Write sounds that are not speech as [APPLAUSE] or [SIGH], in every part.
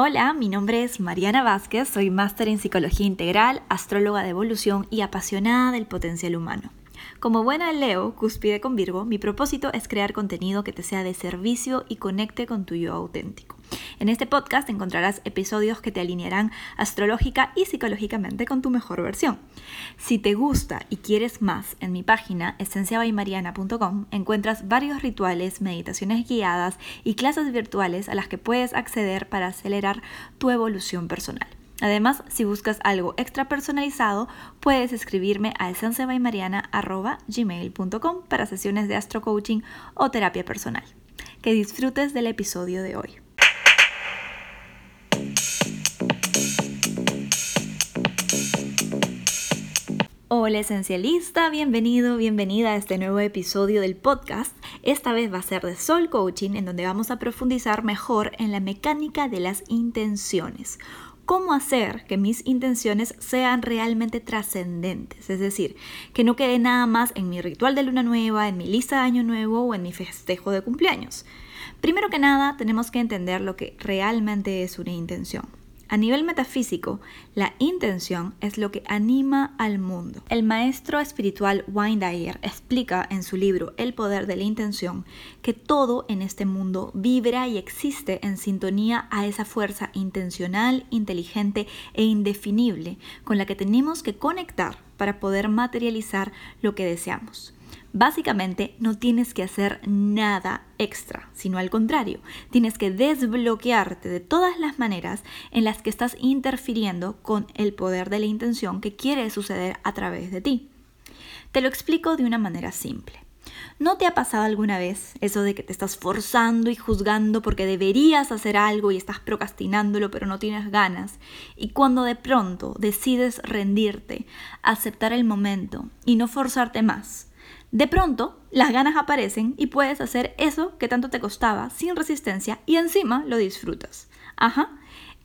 Hola, mi nombre es Mariana Vázquez, soy máster en psicología integral, astróloga de evolución y apasionada del potencial humano. Como buena Leo, cúspide con Virgo, mi propósito es crear contenido que te sea de servicio y conecte con tu yo auténtico. En este podcast encontrarás episodios que te alinearán astrológica y psicológicamente con tu mejor versión. Si te gusta y quieres más, en mi página esenciabaymariana.com encuentras varios rituales, meditaciones guiadas y clases virtuales a las que puedes acceder para acelerar tu evolución personal. Además, si buscas algo extra personalizado, puedes escribirme a esenciabaymariana.gmail.com para sesiones de astro coaching o terapia personal. Que disfrutes del episodio de hoy. Hola esencialista, bienvenido, bienvenida a este nuevo episodio del podcast. Esta vez va a ser de Soul Coaching, en donde vamos a profundizar mejor en la mecánica de las intenciones. Cómo hacer que mis intenciones sean realmente trascendentes, es decir, que no quede nada más en mi ritual de luna nueva, en mi lista de año nuevo o en mi festejo de cumpleaños. Primero que nada, tenemos que entender lo que realmente es una intención. A nivel metafísico, la intención es lo que anima al mundo. El maestro espiritual Wayne Dyer explica en su libro El poder de la intención que todo en este mundo vibra y existe en sintonía a esa fuerza intencional, inteligente e indefinible con la que tenemos que conectar para poder materializar lo que deseamos. Básicamente no tienes que hacer nada extra, sino al contrario, tienes que desbloquearte de todas las maneras en las que estás interfiriendo con el poder de la intención que quiere suceder a través de ti. Te lo explico de una manera simple. ¿No te ha pasado alguna vez eso de que te estás forzando y juzgando porque deberías hacer algo y estás procrastinándolo pero no tienes ganas? Y cuando de pronto decides rendirte, aceptar el momento y no forzarte más, de pronto, las ganas aparecen y puedes hacer eso que tanto te costaba sin resistencia y encima lo disfrutas. Ajá.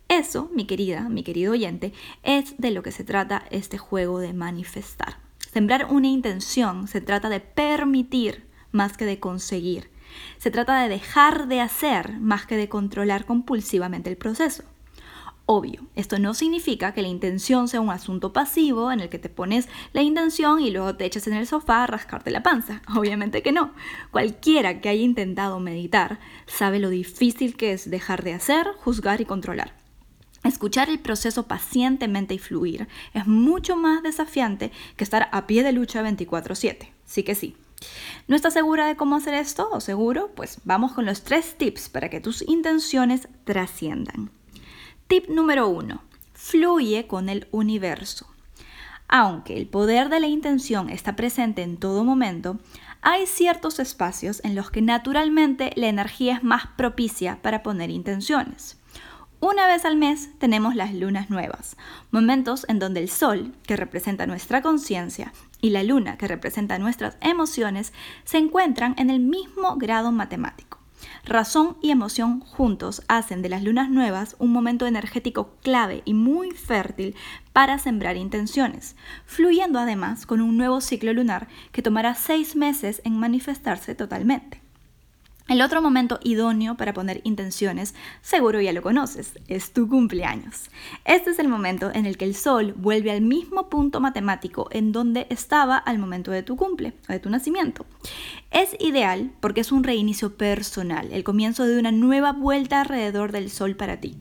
Eso, mi querida, mi querido oyente, es de lo que se trata este juego de manifestar. Sembrar una intención se trata de permitir más que de conseguir. Se trata de dejar de hacer más que de controlar compulsivamente el proceso. Obvio, esto no significa que la intención sea un asunto pasivo en el que te pones la intención y luego te echas en el sofá a rascarte la panza. [LAUGHS] Obviamente que no. Cualquiera que haya intentado meditar sabe lo difícil que es dejar de hacer, juzgar y controlar. Escuchar el proceso pacientemente y fluir es mucho más desafiante que estar a pie de lucha 24/7. Sí que sí. ¿No estás segura de cómo hacer esto o seguro? Pues vamos con los tres tips para que tus intenciones trasciendan. Tip número 1. Fluye con el universo. Aunque el poder de la intención está presente en todo momento, hay ciertos espacios en los que naturalmente la energía es más propicia para poner intenciones. Una vez al mes tenemos las lunas nuevas, momentos en donde el sol, que representa nuestra conciencia, y la luna, que representa nuestras emociones, se encuentran en el mismo grado matemático. Razón y emoción juntos hacen de las lunas nuevas un momento energético clave y muy fértil para sembrar intenciones, fluyendo además con un nuevo ciclo lunar que tomará seis meses en manifestarse totalmente. El otro momento idóneo para poner intenciones, seguro ya lo conoces, es tu cumpleaños. Este es el momento en el que el Sol vuelve al mismo punto matemático en donde estaba al momento de tu cumple o de tu nacimiento. Es ideal porque es un reinicio personal, el comienzo de una nueva vuelta alrededor del Sol para ti.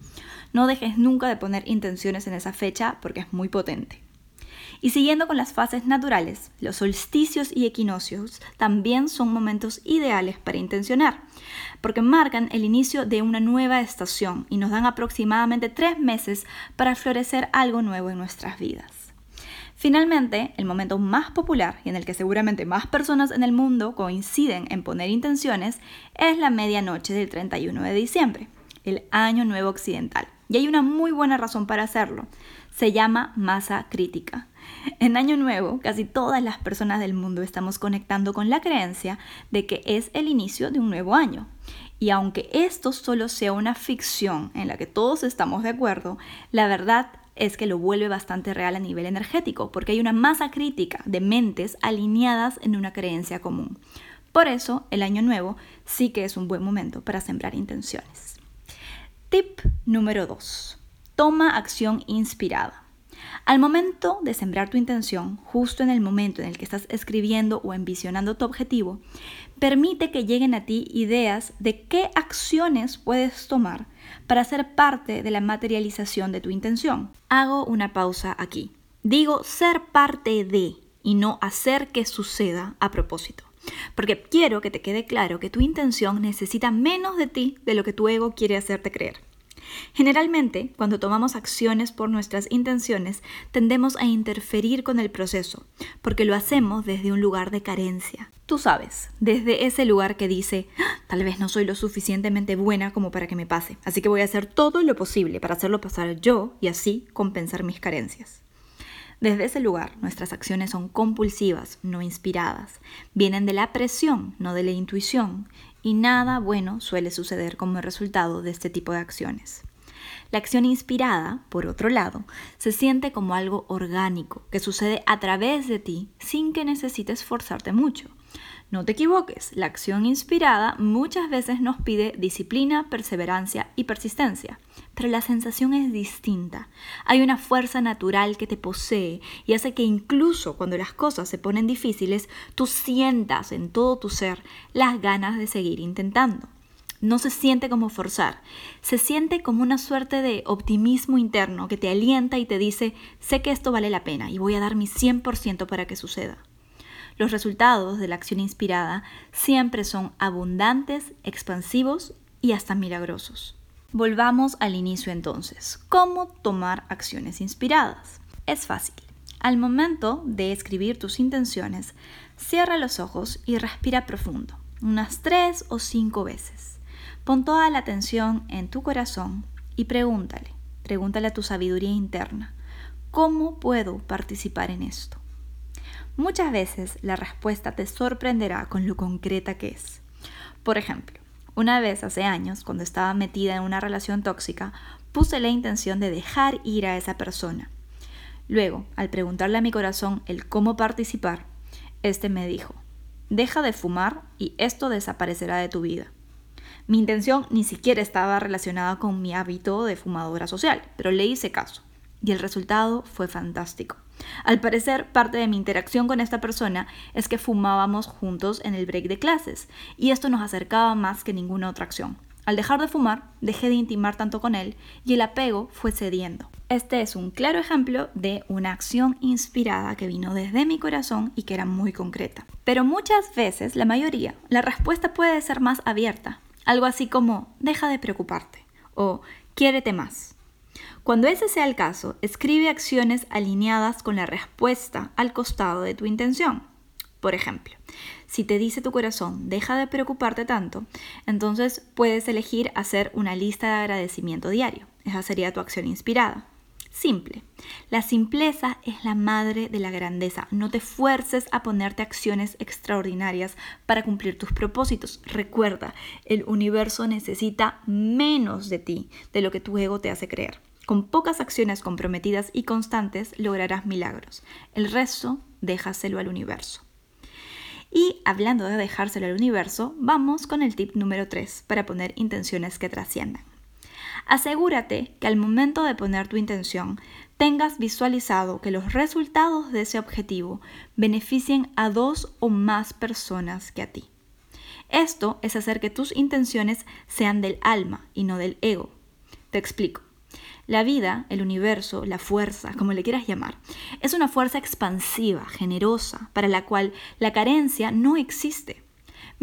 No dejes nunca de poner intenciones en esa fecha porque es muy potente. Y siguiendo con las fases naturales, los solsticios y equinoccios también son momentos ideales para intencionar, porque marcan el inicio de una nueva estación y nos dan aproximadamente tres meses para florecer algo nuevo en nuestras vidas. Finalmente, el momento más popular y en el que seguramente más personas en el mundo coinciden en poner intenciones es la medianoche del 31 de diciembre, el Año Nuevo Occidental. Y hay una muy buena razón para hacerlo. Se llama masa crítica. En Año Nuevo, casi todas las personas del mundo estamos conectando con la creencia de que es el inicio de un nuevo año. Y aunque esto solo sea una ficción en la que todos estamos de acuerdo, la verdad es que lo vuelve bastante real a nivel energético, porque hay una masa crítica de mentes alineadas en una creencia común. Por eso, el año nuevo sí que es un buen momento para sembrar intenciones. Tip número 2. Toma acción inspirada. Al momento de sembrar tu intención, justo en el momento en el que estás escribiendo o envisionando tu objetivo, permite que lleguen a ti ideas de qué acciones puedes tomar para ser parte de la materialización de tu intención. Hago una pausa aquí. Digo ser parte de y no hacer que suceda a propósito. Porque quiero que te quede claro que tu intención necesita menos de ti de lo que tu ego quiere hacerte creer. Generalmente, cuando tomamos acciones por nuestras intenciones, tendemos a interferir con el proceso, porque lo hacemos desde un lugar de carencia. Tú sabes, desde ese lugar que dice, ah, tal vez no soy lo suficientemente buena como para que me pase, así que voy a hacer todo lo posible para hacerlo pasar yo y así compensar mis carencias. Desde ese lugar, nuestras acciones son compulsivas, no inspiradas. Vienen de la presión, no de la intuición, y nada bueno suele suceder como resultado de este tipo de acciones. La acción inspirada, por otro lado, se siente como algo orgánico, que sucede a través de ti sin que necesites esforzarte mucho. No te equivoques, la acción inspirada muchas veces nos pide disciplina, perseverancia y persistencia, pero la sensación es distinta. Hay una fuerza natural que te posee y hace que incluso cuando las cosas se ponen difíciles, tú sientas en todo tu ser las ganas de seguir intentando. No se siente como forzar, se siente como una suerte de optimismo interno que te alienta y te dice, sé que esto vale la pena y voy a dar mi 100% para que suceda. Los resultados de la acción inspirada siempre son abundantes, expansivos y hasta milagrosos. Volvamos al inicio entonces. ¿Cómo tomar acciones inspiradas? Es fácil. Al momento de escribir tus intenciones, cierra los ojos y respira profundo, unas tres o cinco veces. Pon toda la atención en tu corazón y pregúntale, pregúntale a tu sabiduría interna, ¿cómo puedo participar en esto? Muchas veces la respuesta te sorprenderá con lo concreta que es. Por ejemplo, una vez hace años, cuando estaba metida en una relación tóxica, puse la intención de dejar ir a esa persona. Luego, al preguntarle a mi corazón el cómo participar, este me dijo, deja de fumar y esto desaparecerá de tu vida. Mi intención ni siquiera estaba relacionada con mi hábito de fumadora social, pero le hice caso y el resultado fue fantástico. Al parecer, parte de mi interacción con esta persona es que fumábamos juntos en el break de clases, y esto nos acercaba más que ninguna otra acción. Al dejar de fumar, dejé de intimar tanto con él y el apego fue cediendo. Este es un claro ejemplo de una acción inspirada que vino desde mi corazón y que era muy concreta. Pero muchas veces, la mayoría, la respuesta puede ser más abierta. Algo así como, deja de preocuparte o quiérete más. Cuando ese sea el caso, escribe acciones alineadas con la respuesta al costado de tu intención. Por ejemplo, si te dice tu corazón, deja de preocuparte tanto, entonces puedes elegir hacer una lista de agradecimiento diario. Esa sería tu acción inspirada. Simple. La simpleza es la madre de la grandeza. No te fuerces a ponerte acciones extraordinarias para cumplir tus propósitos. Recuerda, el universo necesita menos de ti de lo que tu ego te hace creer. Con pocas acciones comprometidas y constantes lograrás milagros. El resto, déjaselo al universo. Y hablando de dejárselo al universo, vamos con el tip número 3 para poner intenciones que trasciendan. Asegúrate que al momento de poner tu intención tengas visualizado que los resultados de ese objetivo beneficien a dos o más personas que a ti. Esto es hacer que tus intenciones sean del alma y no del ego. Te explico. La vida, el universo, la fuerza, como le quieras llamar, es una fuerza expansiva, generosa, para la cual la carencia no existe.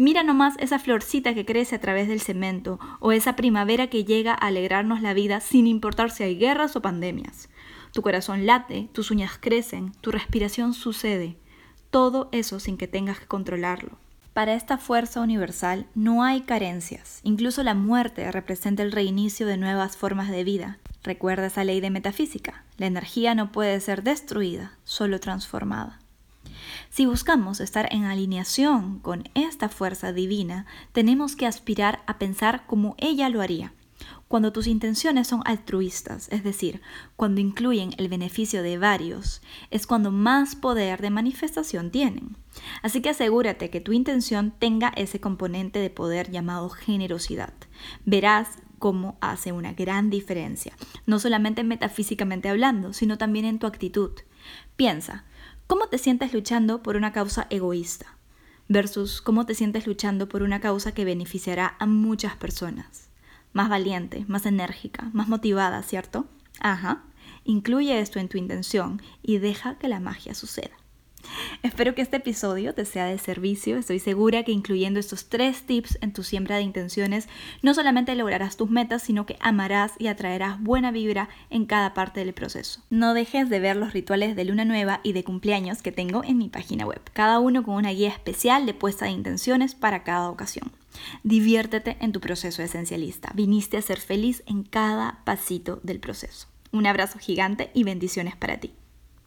Mira nomás esa florcita que crece a través del cemento o esa primavera que llega a alegrarnos la vida sin importar si hay guerras o pandemias. Tu corazón late, tus uñas crecen, tu respiración sucede. Todo eso sin que tengas que controlarlo. Para esta fuerza universal no hay carencias. Incluso la muerte representa el reinicio de nuevas formas de vida. Recuerda esa ley de metafísica. La energía no puede ser destruida, solo transformada. Si buscamos estar en alineación con esta fuerza divina, tenemos que aspirar a pensar como ella lo haría. Cuando tus intenciones son altruistas, es decir, cuando incluyen el beneficio de varios, es cuando más poder de manifestación tienen. Así que asegúrate que tu intención tenga ese componente de poder llamado generosidad. Verás cómo hace una gran diferencia, no solamente metafísicamente hablando, sino también en tu actitud. Piensa, ¿cómo te sientes luchando por una causa egoísta? versus cómo te sientes luchando por una causa que beneficiará a muchas personas. Más valiente, más enérgica, más motivada, ¿cierto? Ajá. Incluye esto en tu intención y deja que la magia suceda. Espero que este episodio te sea de servicio. Estoy segura que incluyendo estos tres tips en tu siembra de intenciones, no solamente lograrás tus metas, sino que amarás y atraerás buena vibra en cada parte del proceso. No dejes de ver los rituales de luna nueva y de cumpleaños que tengo en mi página web, cada uno con una guía especial de puesta de intenciones para cada ocasión. Diviértete en tu proceso esencialista. Viniste a ser feliz en cada pasito del proceso. Un abrazo gigante y bendiciones para ti.